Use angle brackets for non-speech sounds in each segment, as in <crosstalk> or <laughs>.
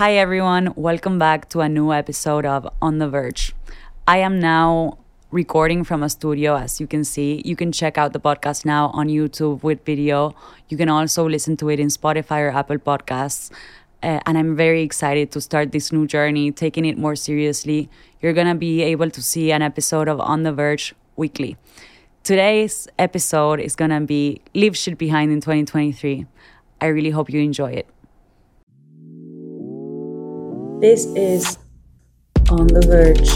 Hi, everyone. Welcome back to a new episode of On the Verge. I am now recording from a studio, as you can see. You can check out the podcast now on YouTube with video. You can also listen to it in Spotify or Apple Podcasts. Uh, and I'm very excited to start this new journey, taking it more seriously. You're going to be able to see an episode of On the Verge weekly. Today's episode is going to be Leave Shit Behind in 2023. I really hope you enjoy it. This is On the Verge.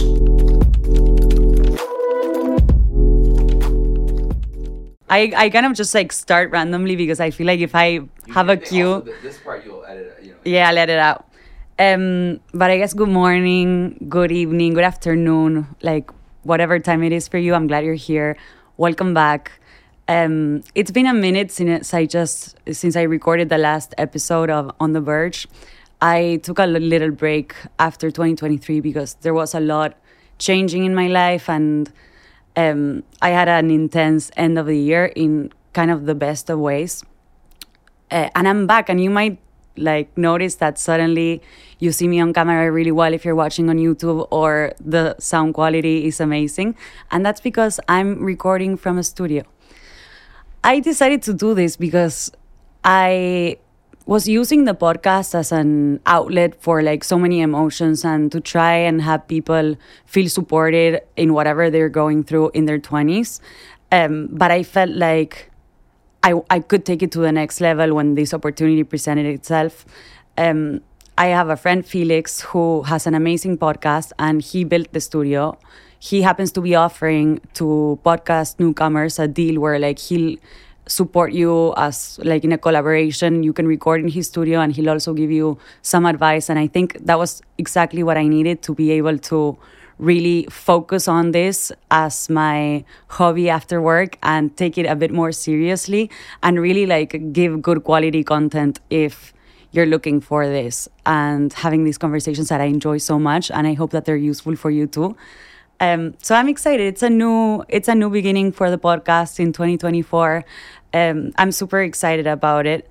I, I kind of just like start randomly because I feel like if I You have a cue, also, th- this part you'll edit. You know. yeah, let it out. Um, but I guess good morning, good evening, good afternoon, like whatever time it is for you. I'm glad you're here. Welcome back. Um, it's been a minute since I just since I recorded the last episode of On the Verge. I took a little break after 2023 because there was a lot changing in my life and um, I had an intense end of the year in kind of the best of ways uh, and I'm back. And you might like notice that suddenly you see me on camera really well if you're watching on YouTube, or the sound quality is amazing. And that's because I'm recording from a studio. I decided to do this because I was using the podcast as an outlet for like so many emotions and to try and have people feel supported in whatever they're going through in their 20s. Um, but I felt like I, I could take it to the next level when this opportunity presented itself. Um, I have a friend, Felix, who has an amazing podcast and he built the studio. He happens to be offering to podcast newcomers a deal where like he'll support you as like in a collaboration. You can record in his studio and he'll also give you some advice. And I think that was exactly what I needed to be able to really focus on this as my hobby after work and take it a bit more seriously and really like give good quality content if you're looking for this and having these conversations that I enjoy so much and I hope that they're useful for you too. Um, so I'm excited. It's a new it's a new beginning for the podcast in 2024. Um, I'm super excited about it.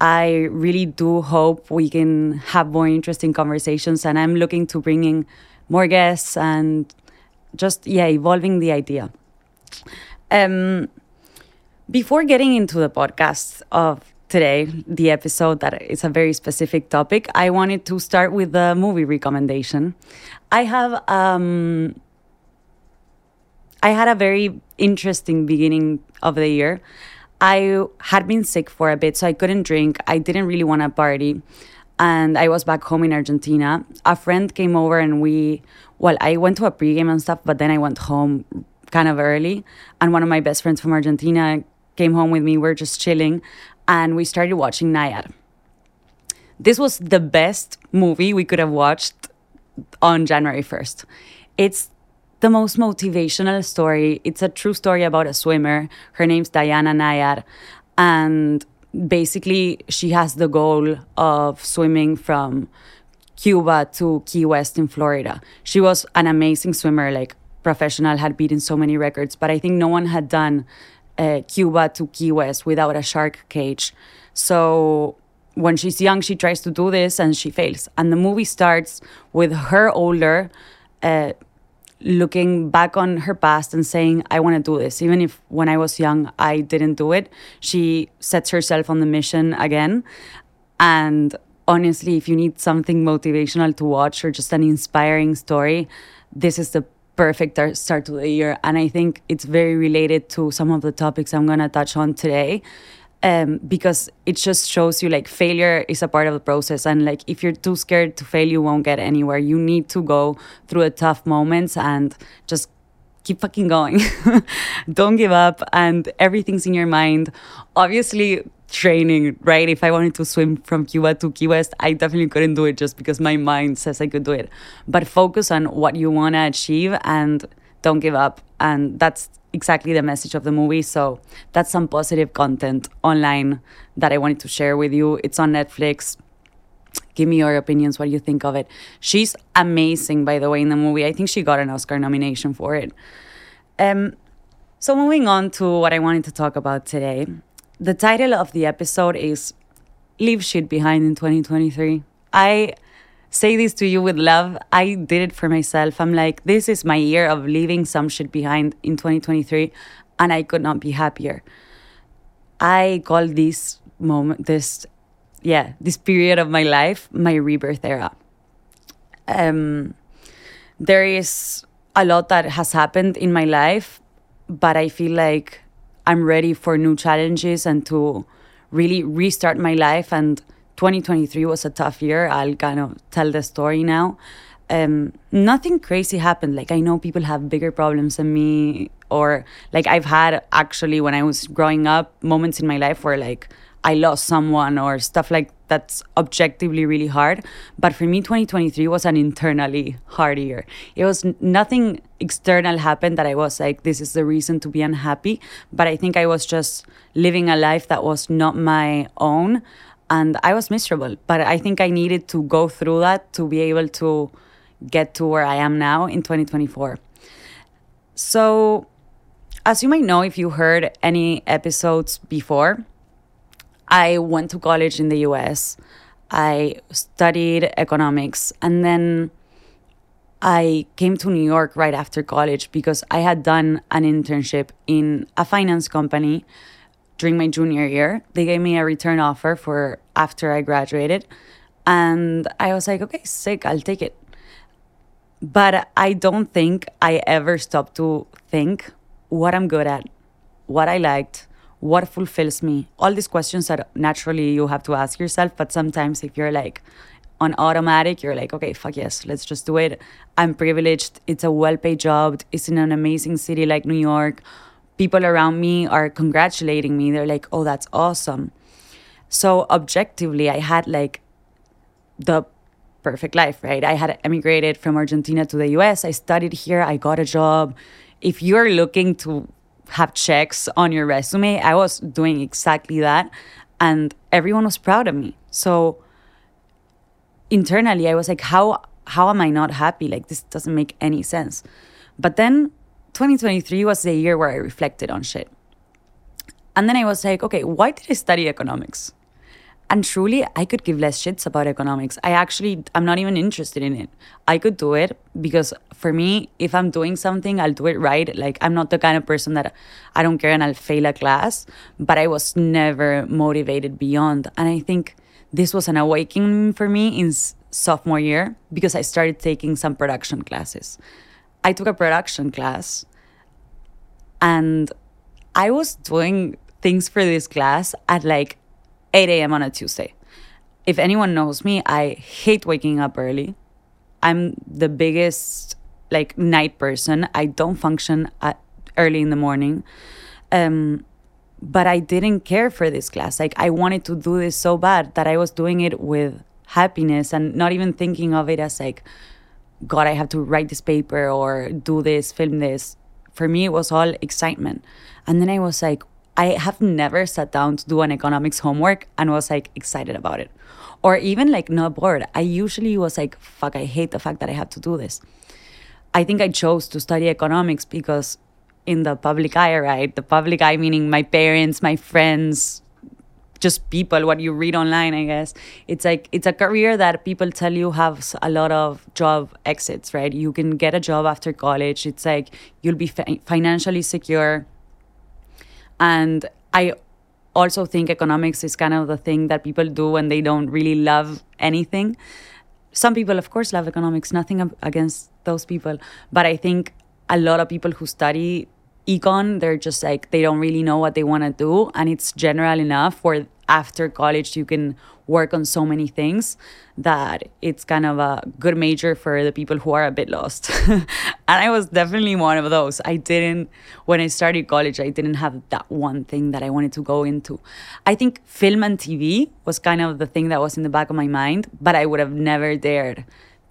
I really do hope we can have more interesting conversations, and I'm looking to bringing more guests and just yeah, evolving the idea. Um, before getting into the podcast of today, the episode that is a very specific topic, I wanted to start with the movie recommendation. I have um, I had a very interesting beginning of the year. I had been sick for a bit, so I couldn't drink. I didn't really want to party. And I was back home in Argentina. A friend came over and we, well, I went to a pregame and stuff, but then I went home kind of early. And one of my best friends from Argentina came home with me. We're just chilling and we started watching Nyad. This was the best movie we could have watched on January 1st. It's the most motivational story. It's a true story about a swimmer. Her name's Diana Nyad. And basically, she has the goal of swimming from Cuba to Key West in Florida. She was an amazing swimmer, like professional, had beaten so many records, but I think no one had done uh, Cuba to Key West without a shark cage. So when she's young, she tries to do this and she fails. And the movie starts with her older, uh, looking back on her past and saying, I want to do this. Even if when I was young, I didn't do it, she sets herself on the mission again. And honestly, if you need something motivational to watch or just an inspiring story, this is the perfect start to the year. And I think it's very related to some of the topics I'm going to touch on today. Um, because it just shows you like failure is a part of the process. And like if you're too scared to fail you won't get anywhere. You need to go through the tough moments and just keep fucking going. <laughs> Don't give up and everything's in your mind. Obviously training right? If i wanted to swim from cuba to key west i definitely couldn't do it just because my mind says i could do it. But focus on what you want to achieve and don't give up. And that's exactly the message of the movie. So that's some positive content online that i wanted to share with you. It's on netflix. Give me your opinions what you think of it. She's amazing by the way in the movie. I think she got an oscar nomination for it. Um so moving on to what i wanted to talk about today. The title of the episode is leave shit behind in 2023 i say this to you with love. I did it for myself. I'm like, this is my year of leaving some shit behind in 2023, and I could not be happier. I call this moment, this, yeah, this period of my life, my rebirth era. Um, there is a lot that has happened in my life, but I feel like I'm ready for new challenges and to really restart my life. And 2023 was a tough year. I'll kind of tell the story now. Um, nothing crazy happened. Like I know people have bigger problems than me, or like I've had actually when I was growing up moments in my life where like I lost someone or stuff like that's objectively really hard. But for me, 2023 was an internally hard year. It was nothing external happened that I was like, this is the reason to be unhappy. But I think I was just living a life that was not my own. And I was miserable. But I think I needed to go through that to be able to get to where I am now in 2024. So, as you might know, if you heard any episodes before, I went to college in the US. I studied economics and then I came to New York right after college because I had done an internship in a finance company during my junior year. They gave me a return offer for after I graduated. And I was like, okay, sick, I'll take it. But I don't think I ever stopped to think what I'm good at, what I liked, what fulfills me all these questions that naturally you have to ask yourself but sometimes if you're like on automatic you're like okay fuck yes let's just do it i'm privileged it's a well-paid job it's in an amazing city like new york people around me are congratulating me they're like oh that's awesome so objectively i had like the perfect life right i had emigrated from argentina to the us i studied here i got a job if you're looking to have checks on your resume. I was doing exactly that. And everyone was proud of me. So internally, I was like, how, how am I not happy? Like, this doesn't make any sense. But then 2023 was the year where I reflected on shit. And then I was like, okay, why did I study economics? And truly, I could give less shits about economics. I actually, I'm not even interested in it. I could do it because for me, if I'm doing something, I'll do it right. Like, I'm not the kind of person that I don't care and I'll fail a class, but I was never motivated beyond. And I think this was an awakening for me in sophomore year because I started taking some production classes. I took a production class and I was doing things for this class at like 8 a.m. on a Tuesday. If anyone knows me, I hate waking up early. I'm the biggest like night person. I don't function at early in the morning. Um, but I didn't care for this class. Like I wanted to do this so bad that I was doing it with happiness and not even thinking of it as like, God, I have to write this paper or do this, film this. For me, it was all excitement. And then I was like, I have never sat down to do an economics homework and was like excited about it. Or even like not bored. I usually was like, fuck, I hate the fact that I have to do this. I think I chose to study economics because in the public eye, right? The public eye meaning my parents, my friends, just people, what you read online, I guess. It's like it's a career that people tell you has a lot of job exits, right? You can get a job after college. It's like you'll be fi- financially secure and I also think economics is kind of the thing that people do when they don't really love anything. Some people, of course, love economics, nothing against those people. But I think a lot of people who study econ, they're just like, they don't really know what they want to do. And it's general enough where after college you can work on so many things that it's kind of a good major for the people who are a bit lost. <laughs> and I was definitely one of those. I didn't, when I started college, I didn't have that one thing that I wanted to go into. I think film and TV was kind of the thing that was in the back of my mind, but I would have never dared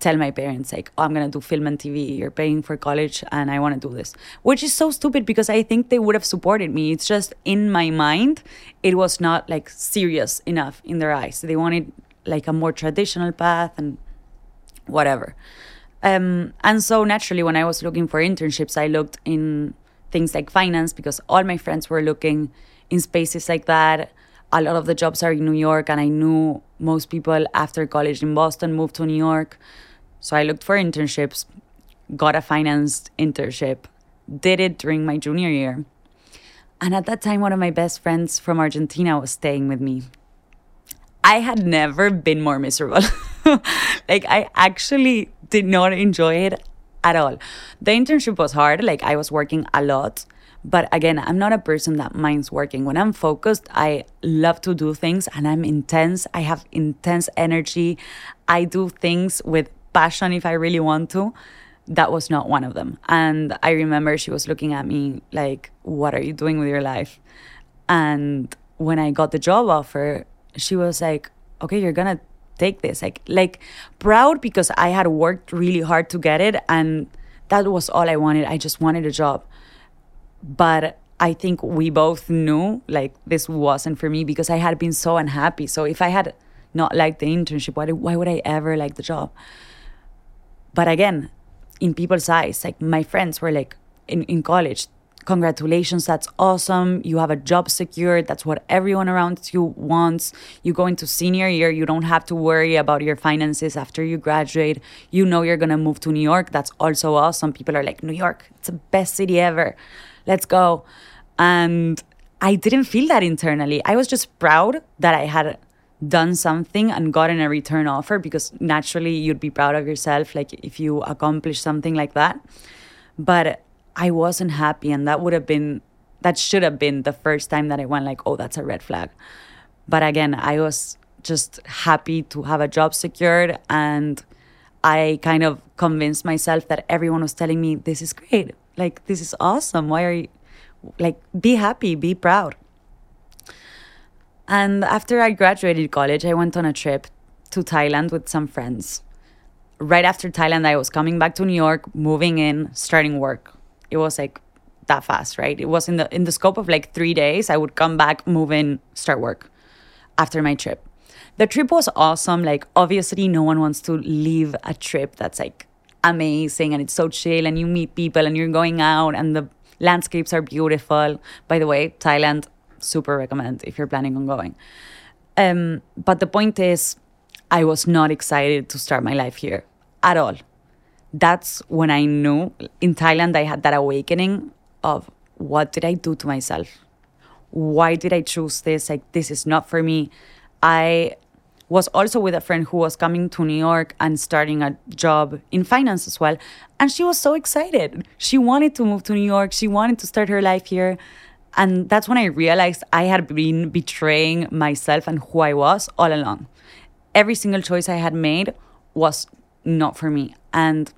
tell my parents like oh, i'm going to do film and tv you're paying for college and i want to do this. Which is so stupid because i think they would have supported me. It's just in my mind it was not like serious enough in their eyes. They wanted like a more traditional path and whatever. Um, and so naturally when i was looking for internships i looked in things like finance because all my friends were looking in spaces like that. A lot of the jobs are in New York, and I knew most people after college in Boston moved to New York. So I looked for internships, got a finance internship, did it during my junior year. And at that time, one of my best friends from Argentina was staying with me. I had never been more miserable. <laughs> like, I actually did not enjoy it at all. The internship was hard. Like, I was working a lot. But again, I'm not a person that minds working. When I'm focused, I love to do things and I'm intense. I have intense energy. I do things with passion if I really want to. That was not one of them. And I remember she was looking at me like, What are you doing with your life? And when I got the job offer, she was like, Okay, you're gonna take this. Like like proud because I had worked really hard to get it and that was all I wanted. I just wanted a job but I think we both knew like this wasn't for me because I had been so unhappy. So if I had not liked the internship, why, why would I ever like the job? But again, in people's eyes, like my friends were like in, in college, congratulations, that's awesome. You have a job secured. That's what everyone around you wants. You go into senior year, you don't have to worry about your finances after you graduate. You know you're going to move to New York. That's also awesome. People are like, New York, it's the best city ever let's go. And I didn't feel that internally. I was just proud that I had done something and gotten a return offer because naturally you'd be proud of yourself like if you accomplish something like that. But I wasn't happy and that would have been that should have been the first time that I went like, "Oh, that's a red flag." But again, I was just happy to have a job secured and I kind of convinced myself that everyone was telling me this is great like this is awesome why are you like be happy be proud and after i graduated college i went on a trip to thailand with some friends. Right after thailand i was coming back to new york moving in starting work. It was like that fast right? It was in the in the scope of like three days i would come back move in start work after my trip. The trip was awesome. Like obviously no one wants to leave a trip that's like amazing and it's so chill and you meet people and you're going out and the landscapes are beautiful. By the way, Thailand, super recommend if you're planning on going. Um, but the point is, I was not excited to start my life here at all. That's when I knew in Thailand I had that awakening of what did I do to myself? Why did I choose this? Like, this is not for me. I was also with a friend who was coming to New York and starting a job in finance as well. And she was so excited. She wanted to move to New York, she wanted to start her life here. And that's when I realized I had been betraying myself and who I was all along. Every single choice I had made was not for me. And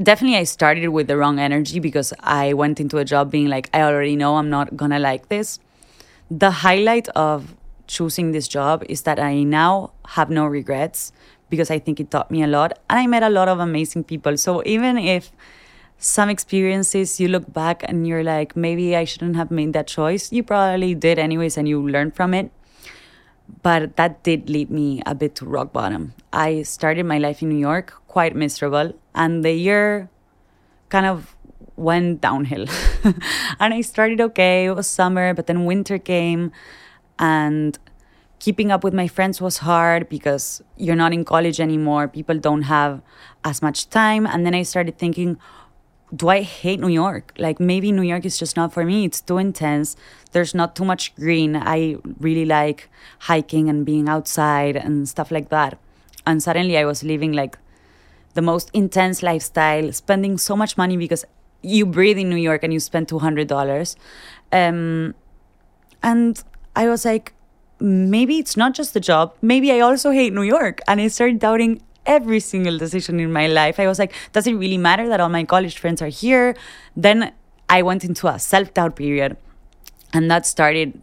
definitely I started with the wrong energy because I went into a job being like, I already know I'm not gonna like this. The highlight of choosing this job is that I now have no regrets because I think it taught me a lot and I met a lot of amazing people. So even if some experiences you look back and you're like, maybe I shouldn't have made that choice, you probably did anyways and you learned from it. But that did lead me a bit to rock bottom. I started my life in New York quite miserable, and the year kind of went downhill. <laughs> and I started okay, it was summer, but then winter came and keeping up with my friends was hard because you're not in college anymore people don't have as much time and then i started thinking do i hate new york? Like maybe new york is just not for me. It's too intense. There's not too much green. I really like hiking and being outside and stuff like that. And suddenly i was living like the most intense lifestyle spending so much money because you breathe in new york and you spend $200 um, and I was like, maybe it's not just the job. Maybe I also hate New York. And I started doubting every single decision in my life. I was like, does it really matter that all my college friends are here? Then I went into a self doubt period. And that started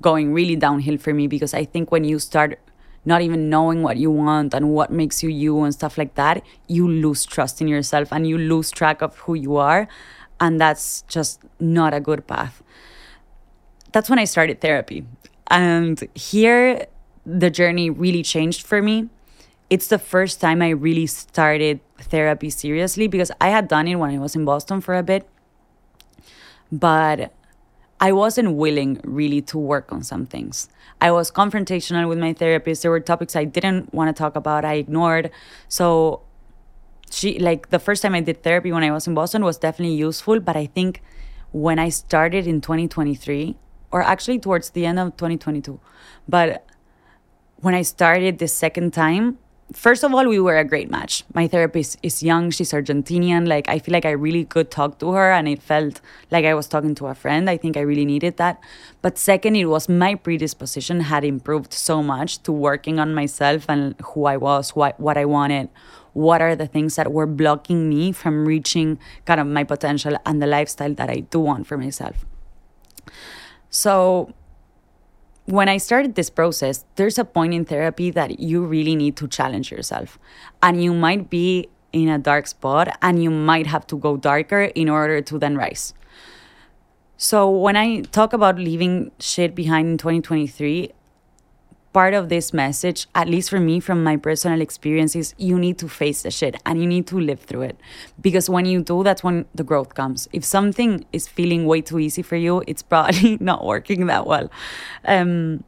going really downhill for me because I think when you start not even knowing what you want and what makes you you and stuff like that, you lose trust in yourself and you lose track of who you are. And that's just not a good path that's when I started therapy. And here, the journey really changed for me. It's the first time I really started therapy seriously because I had done it when I was in Boston for a bit. But I wasn't willing really to work on some things. I was confrontational with my therapist. There were topics I didn't want to talk about, I ignored. So she like the first time I did therapy when I was in Boston was definitely useful, but I think when I started in 2023 or actually towards the end of 2022, but when I started the second time, first of all, we were a great match. My therapist is young, she's Argentinian. Like, I feel like I really could talk to her, and it felt like I was talking to a friend. I think I really needed that. But second, it was my predisposition had improved so much to working on myself and who I was, what, what I wanted, what are the things that were blocking me from reaching kind of my potential and the lifestyle that I do want for myself. So, when I started this process, there's a point in therapy that you really need to challenge yourself. And you might be in a dark spot and you might have to go darker in order to then rise. So, when I talk about leaving shit behind in 2023, part of this message, at least for me, from my personal experiences, you need to face the shit and you need to live through it. Because when you do, that's when the growth comes. If something is feeling way too easy for you, it's probably <laughs> not working that well. Um,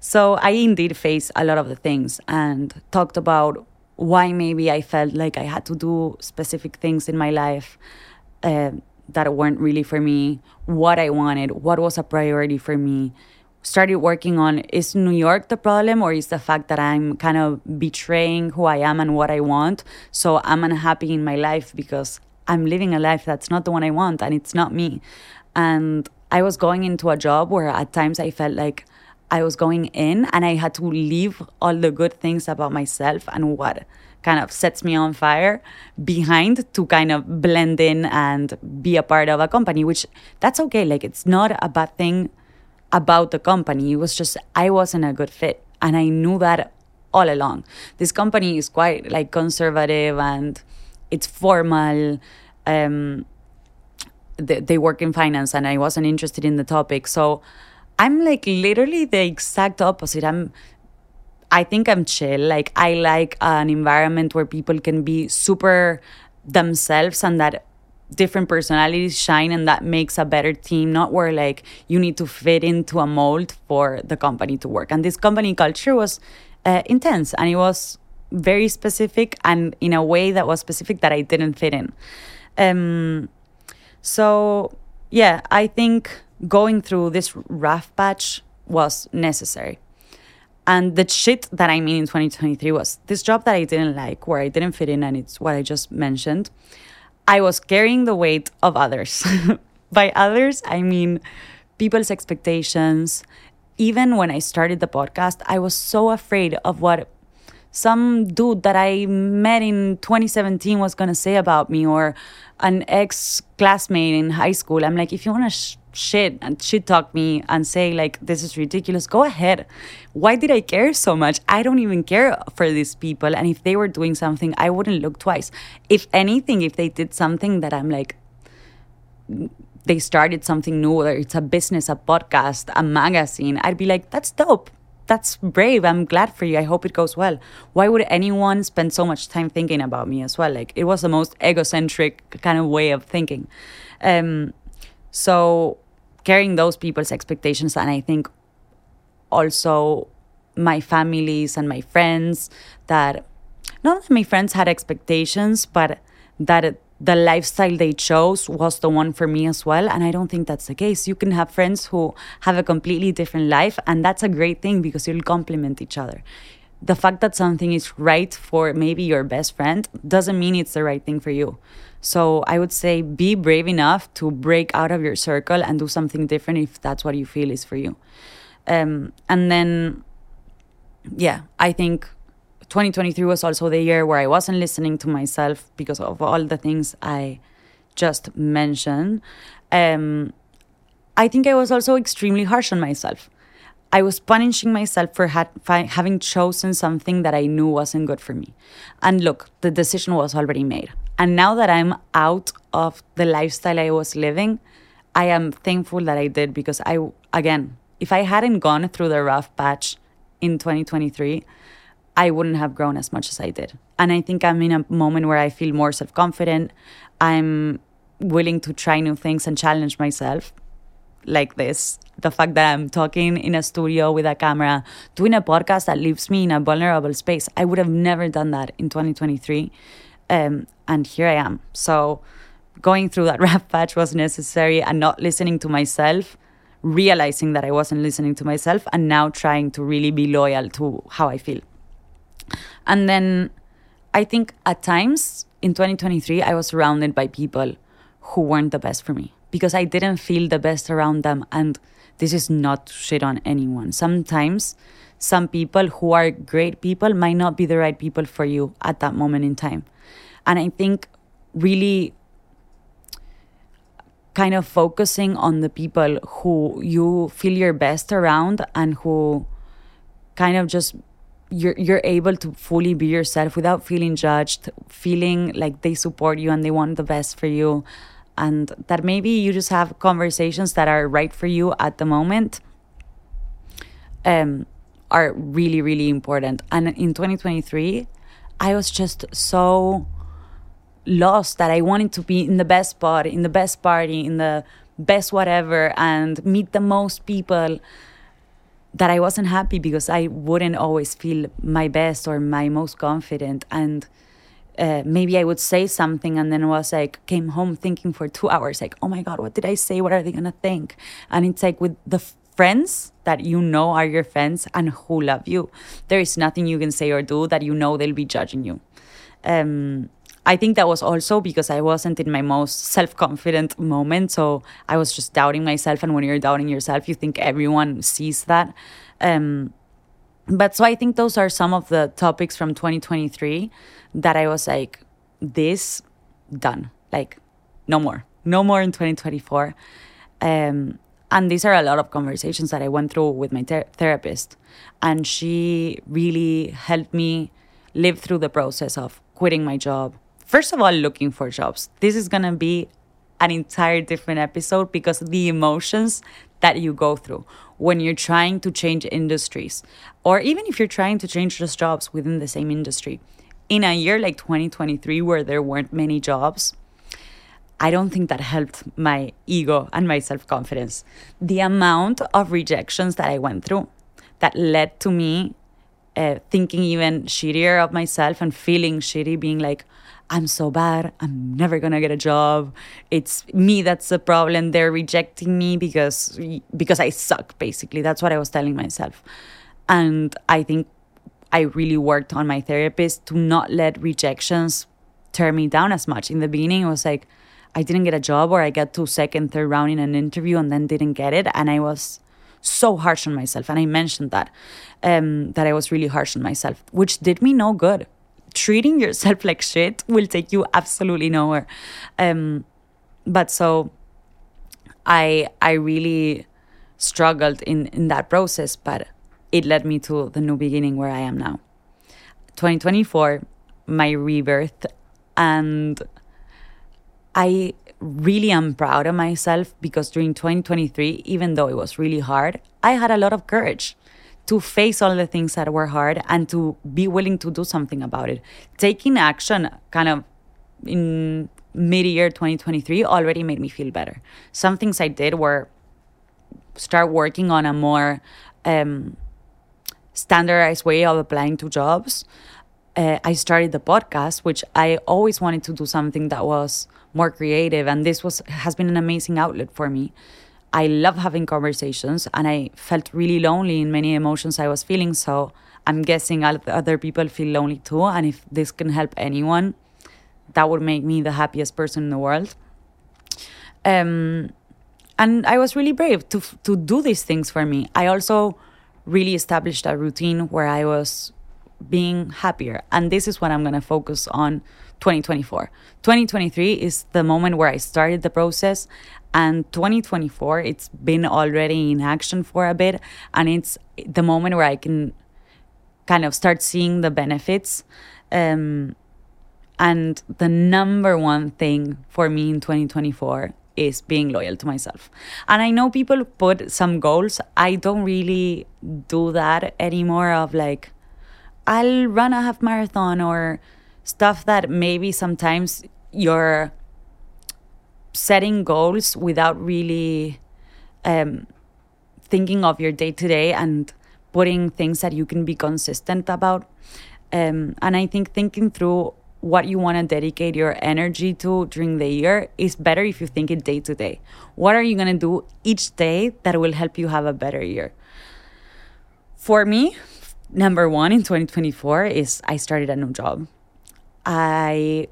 so I indeed faced a lot of the things and talked about why maybe I felt like I had to do specific things in my life. Uh, that weren't really for me, what I wanted, what was a priority for me, started working on is New York the problem or is the fact that I'm kind of betraying who I am and what I want? So I'm unhappy in my life because I'm living a life that's not the one I want and it's not me. And I was going into a job where at times I felt like I was going in and I had to leave all the good things about myself and what kind of sets me on fire behind to kind of blend in and be a part of a company, which that's okay. Like it's not a bad thing about the company. It was just I wasn't a good fit. And I knew that all along. This company is quite like conservative and it's formal. Um, they, they work in finance and I wasn't interested in the topic. So I'm like literally the exact opposite. I'm I think I'm chill. Like I like an environment where people can be super themselves and that different personalities shine and that makes a better team not where like you need to fit into a mold for the company to work. And this company culture was uh, intense and it was very specific and in a way that was specific that i didn't fit in. Um, so yeah i think going through this rough patch was necessary. And the shit that i mean in 2023 was this job that i didn't like where i didn't fit in and it's what i just mentioned I was carrying the weight of others. <laughs> By others, I mean people's expectations. Even when I started the podcast, I was so afraid of what some dude that I met in 2017 was going to say about me or an ex classmate in high school. I'm like, if you want to sh- shit and shit talk me and say like this is ridiculous. Go ahead. Why did i care so much? I don't even care for these people and if they were doing something i wouldn't look twice. If anything if they did something that i'm like they started something new whether it's a business a podcast a magazine i'd be like that's dope. That's brave. I'm glad for you. I hope it goes well. Why would anyone spend so much time thinking about me as well? Like it was the most egocentric kind of way of thinking. Um, so carrying those people's expectations and I think also my families and my friends that not that my friends had expectations, but that the lifestyle they chose was the one for me as well. And I don't think that's the case. You can have friends who have a completely different life, and that's a great thing because you'll complement each other. The fact that something is right for maybe your best friend doesn't mean it's the right thing for you. So I would say be brave enough to break out of your circle and do something different if that's what you feel is for you. Um, and then, yeah, I think 2023 was also the year where I wasn't listening to myself because of all the things I just mentioned. Um, I think I was also extremely harsh on myself. I was punishing myself for ha- having chosen something that I knew wasn't good for me. And look, the decision was already made. And now that I'm out of the lifestyle I was living, I am thankful that I did because I, again, if I hadn't gone through the rough patch in 2023, I wouldn't have grown as much as I did. And I think I'm in a moment where I feel more self confident. I'm willing to try new things and challenge myself. Like this. The fact that I'm talking in a studio with a camera, doing a podcast that leaves me in a vulnerable space. I would have never done that in 2023. Um, and here I am. So going through that <laughs> rough patch was necessary and not listening to myself, realizing that I wasn't listening to myself, and now trying to really be loyal to how I feel. And then I think at times in 2023, I was surrounded by people who weren't the best for me because I didn't feel the best around them. And this is not shit on anyone. Sometimes some people who are great people might not be the right people for you at that moment in time. And I think really kind of focusing on the people who you feel your best around and who kind of just you're you're able to fully be yourself without feeling judged, feeling like they support you and they want the best for you and that maybe you just have conversations that are right for you at the moment um, are really really important. And in 2023 i was just so lost that i wanted to be in the best spot in the best party in the best whatever and meet the most people that i wasn't happy because i wouldn't always feel my best or my most confident. And uh, maybe I would say something and then was like came home thinking for two hours like oh my god what did I say what are they gonna think and it's like with the friends that you know are your friends and who love you there is nothing you can say or do that you know they'll be judging you um, I think that was also because I wasn't in my most self confident moment. So I was just doubting myself. And when you're doubting yourself, you think everyone sees that. Um, but so I think those are some of the topics from 2023 that I was like, this done. Like, no more. No more in 2024. Um, and these are a lot of conversations that I went through with my ter- therapist. And she really helped me live through the process of quitting my job. First of all, looking for jobs. This is going to be an entire different episode because the emotions that you go through when you're trying to change industries, or even if you're trying to change just jobs within the same industry. In a year like 2023, where there weren't many jobs, I don't think that helped my ego and my self confidence. The amount of rejections that I went through that led to me uh, thinking even shittier of myself and feeling shitty, being like, I'm so bad. I'm never gonna get a job. It's me that's the problem. They're rejecting me because because I suck. Basically, that's what I was telling myself, and I think I really worked on my therapist to not let rejections tear me down as much. In the beginning, it was like I didn't get a job, or I got to second, third round in an interview and then didn't get it, and I was so harsh on myself. And I mentioned that um, that I was really harsh on myself, which did me no good treating yourself like shit will take you absolutely nowhere. Um, but so I I really struggled in in that process, but it led me to the new beginning where I am now. 2024, my rebirth, and I really am proud of myself because during 2023, even though it was really hard, I had a lot of courage to face all the things that were hard and to be willing to do something about it. Taking action kind of in mid year 2023 already made me feel better. Some things I did were start working on a more um, standardized way of applying to jobs. Uh, I started the podcast, which I always wanted to do something that was more creative, and this was has been an amazing outlet for me. I love having conversations and I felt really lonely in many emotions I was feeling. So I'm guessing other people feel lonely too. And if this can help anyone, that would make me the happiest person in the world. Um, and I was really brave to, to do these things for me. I also really established a routine where I was being happier. And this is what I'm going to focus on 2024. 2023 is the moment where I started the process and 2024 it's been already in action for a bit and it's the moment where i can kind of start seeing the benefits um, and the number one thing for me in 2024 is being loyal to myself. And i know people put some goals. I don't really do that anymore of like i'll run a half marathon or stuff that maybe sometimes you're setting goals without really um, thinking of your day to day and putting things that you can be consistent about. Um, and I think thinking through what you want to dedicate your energy to during the year is better if you think it day to day. What are you going to do each day that will help you have a better year? For me, number one in 2024 is I started a new job. I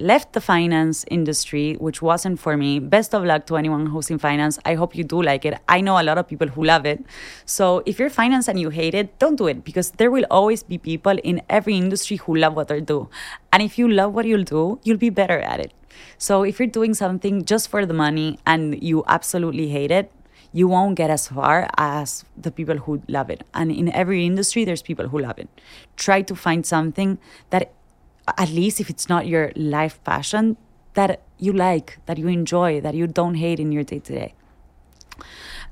left the finance industry, which wasn't for me. Best of luck to anyone who's in finance. I hope you do like it. I know a lot of people who love it. So if you're finance and you hate it, don't do it because there will always be people in every industry who love what they do. And if you love what you'll do, you'll be better at it. So if you're doing something just for the money and you absolutely hate it, you won't get as far as the people who love it. And in every industry, there's people who love it. Try to find something that at least if it's not your life passion, that you like, that you enjoy, that you don't hate in your day to day.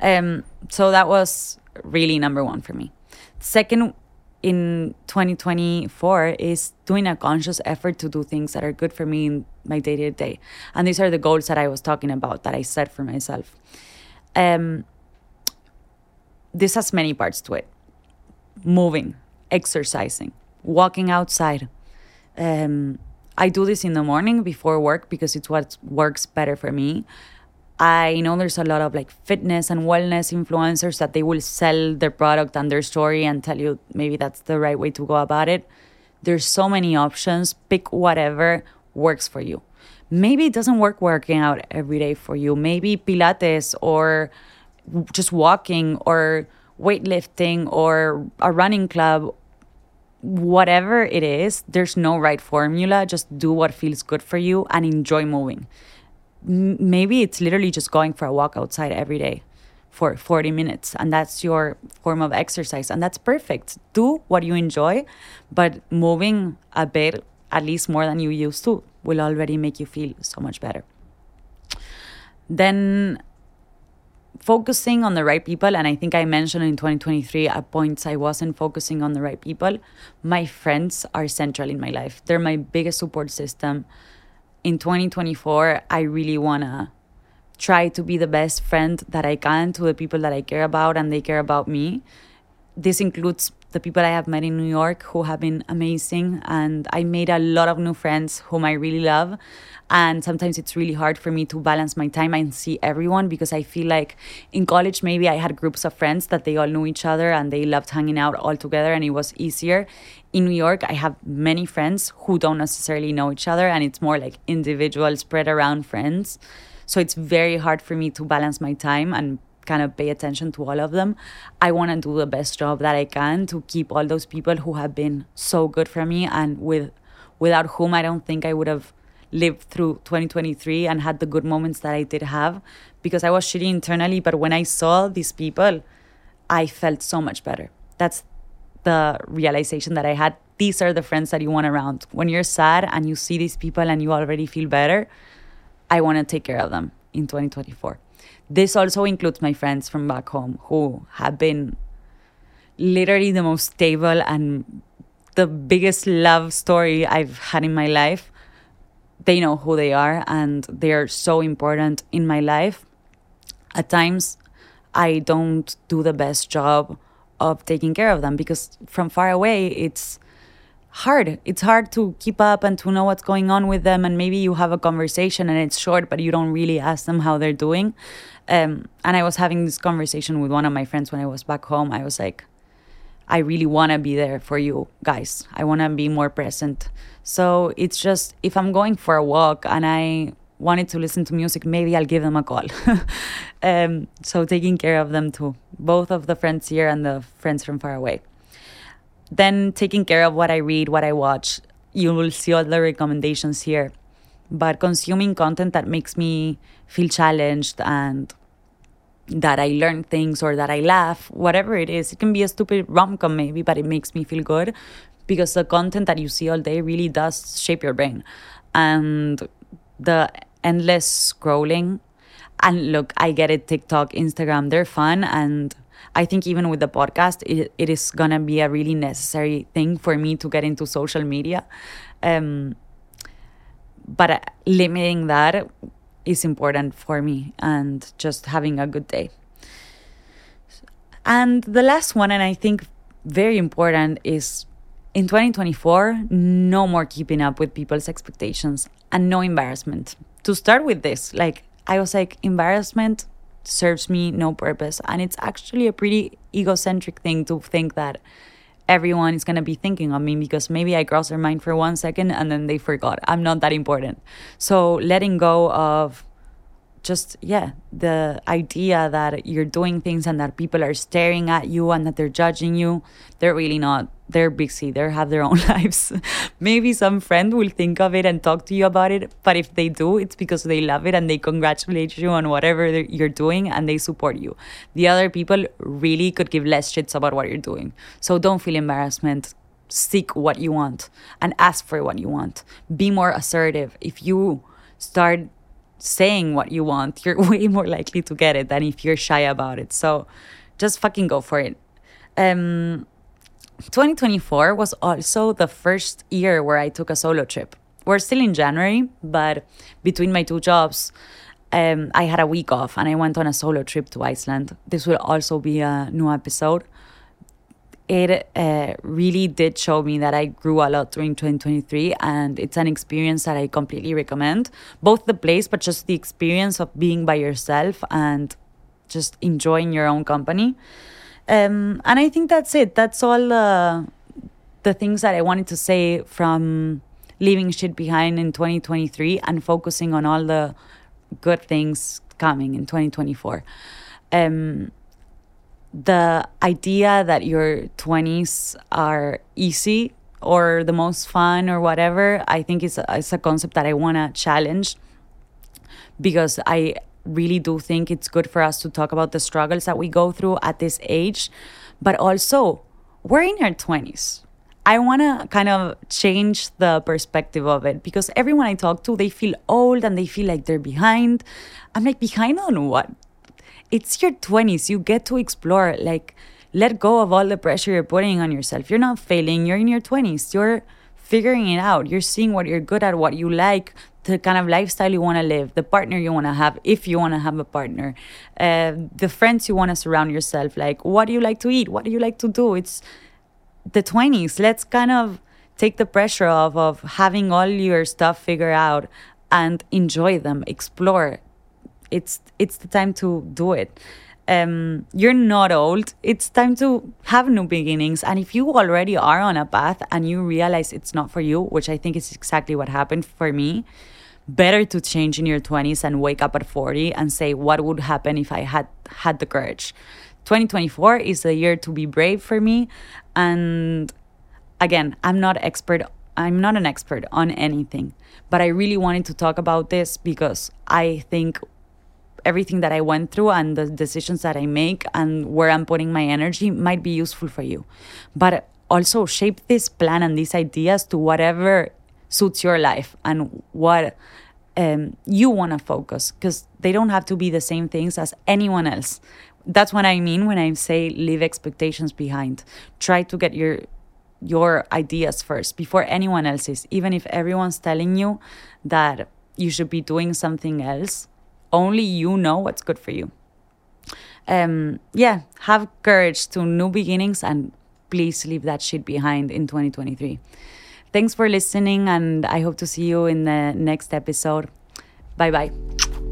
Um, so that was really number one for me. Second, in 2024 is doing a conscious effort to do things that are good for me in my day to day. And these are the goals that I was talking about that I set for myself. Um, this has many parts to it moving, exercising, walking outside, um, I do this in the morning before work because it's what works better for me. I know there's a lot of like fitness and wellness influencers that they will sell their product and their story and tell you maybe that's the right way to go about it. There's so many options. Pick whatever works for you. Maybe it doesn't work working out every day for you. Maybe Pilates or just walking or weightlifting or a running club whatever it is, there's no right formula. Just do what feels good for you and enjoy moving. Maybe it's literally just going for a walk outside every day for 40 minutes, and that's your form of exercise, and that's perfect. Do what you enjoy, but moving a bit, at least more than you used to, will already make you feel so much better. Then focusing on the right people and i think i mentioned in 2023 at points i wasn't focusing on the right people. My friends are central in my life. They're my biggest support system. In 2024 i really want to try to be the best friend that i can to the people that i care about and they care about me. This includes the people I have met in New York who have been amazing. And I made a lot of new friends whom I really love. And sometimes it's really hard for me to balance my time and see everyone because I feel like in college, maybe I had groups of friends that they all knew each other and they loved hanging out all together and it was easier. In New York, I have many friends who don't necessarily know each other and it's more like individual, spread around friends. So it's very hard for me to balance my time and kind of pay attention to all of them. I want to do the best job that I can to keep all those people who have been so good for me and with without whom I don't think I would have lived through 2023 and had the good moments that I did have because I was shitty internally but when I saw these people I felt so much better. That's the realization that I had. These are the friends that you want around. When you're sad and you see these people and you already feel better, I want to take care of them in 2024. This also includes my friends from back home who have been literally the most stable and the biggest love story I've had in my life. They know who they are and they're so important in my life. At times, I don't do the best job of taking care of them because from far away, it's hard. It's hard to keep up and to know what's going on with them. And maybe you have a conversation and it's short, but you don't really ask them how they're doing. Um, and I was having this conversation with one of my friends when I was back home. I was like, I really want to be there for you guys. I want to be more present. So it's just if I'm going for a walk and I wanted to listen to music, maybe I'll give them a call. <laughs> um, so taking care of them too, both of the friends here and the friends from far away. Then taking care of what I read, what I watch. You will see all the recommendations here. But consuming content that makes me feel challenged and that I learn things or that I laugh, whatever it is. It can be a stupid rom com, maybe, but it makes me feel good because the content that you see all day really does shape your brain. And the endless scrolling, and look, I get it, TikTok, Instagram, they're fun. And I think even with the podcast, it, it is going to be a really necessary thing for me to get into social media. Um, but limiting that is important for me and just having a good day. And the last one, and I think very important, is in 2024, no more keeping up with people's expectations and no embarrassment. To start with this, like, I was like, embarrassment serves me no purpose. And it's actually a pretty egocentric thing to think that everyone is going to be thinking of me because maybe I crossed their mind for one second and then they forgot. I'm not that important. So letting go of just yeah the idea that you're doing things and that people are staring at you and that they're judging you they're really not they're busy they have their own <laughs> lives. Maybe some friend will think of it and talk to you about it but if they do it's because they love it and they congratulate you on whatever you're doing and they support you. The other people really could give less shits about what you're doing. So don't feel embarrassment. Seek what you want and ask for what you want. Be more assertive. If you start saying what you want, <laughs> you're way more likely to get it than if you're shy about it. So just fucking go for it. Um, 2024 was also the first year where I took a solo trip. We're still in January, but between my two jobs, um, I had a week off and I went on a solo trip to Iceland. This will also be a new episode it uh, really did show me that I grew a lot during 2023, and it's an experience that I completely recommend. Both the place, but just the experience of being by yourself and just enjoying your own company. Um, and I think that's it. That's all the the things that I wanted to say from leaving shit behind in 2023 and focusing on all the good things coming in 2024. Um, the idea that your 20s are easy or the most fun or whatever, I think it's a, it's a concept that I want to challenge because I really do think it's good for us to talk about the struggles that we go through at this age. But also, we're in our 20s. I want to kind of change the perspective of it because everyone I talk to, they feel old and they feel like they're behind. I'm like, behind on what? It's your 20s. You get to explore. Like, let go of all the pressure you're putting on yourself. You're not failing. You're in your 20s. You're figuring it out. You're seeing what you're good at, what you like, the kind of lifestyle you want to live, the partner you want to have, if you want to have a partner, uh, the friends you want to surround yourself. Like, what do you like to eat? What do you like to do? It's the 20s. Let's kind of take the pressure off of having all your stuff figured out and enjoy them, explore, it's it's the time to do it um, you're not old. It's time to have new beginnings. And if you already are on a path and you realize it's not for you, which I think is exactly what happened for me, better to change in your 20s and wake up at 40 and say, what would happen if I had had the courage? 2024 is the year to be brave for me. And again, I'm not expert. I'm not an expert on anything, but I really wanted to talk about this because I think everything that I went through and the decisions that I make and where I'm putting my energy might be useful for you. But also shape this plan and these ideas to whatever suits your life and what um, you want to focus because they don't have to be the same things as anyone else. That's what I mean when I say leave expectations behind. Try to get your your ideas first before anyone else's, even if everyone's telling you that you should be doing something else only you know what's good for you. Um, yeah, have courage to new beginnings and please leave that shit behind in 2023. Thanks for listening, and I hope to see you in the next episode. Bye bye.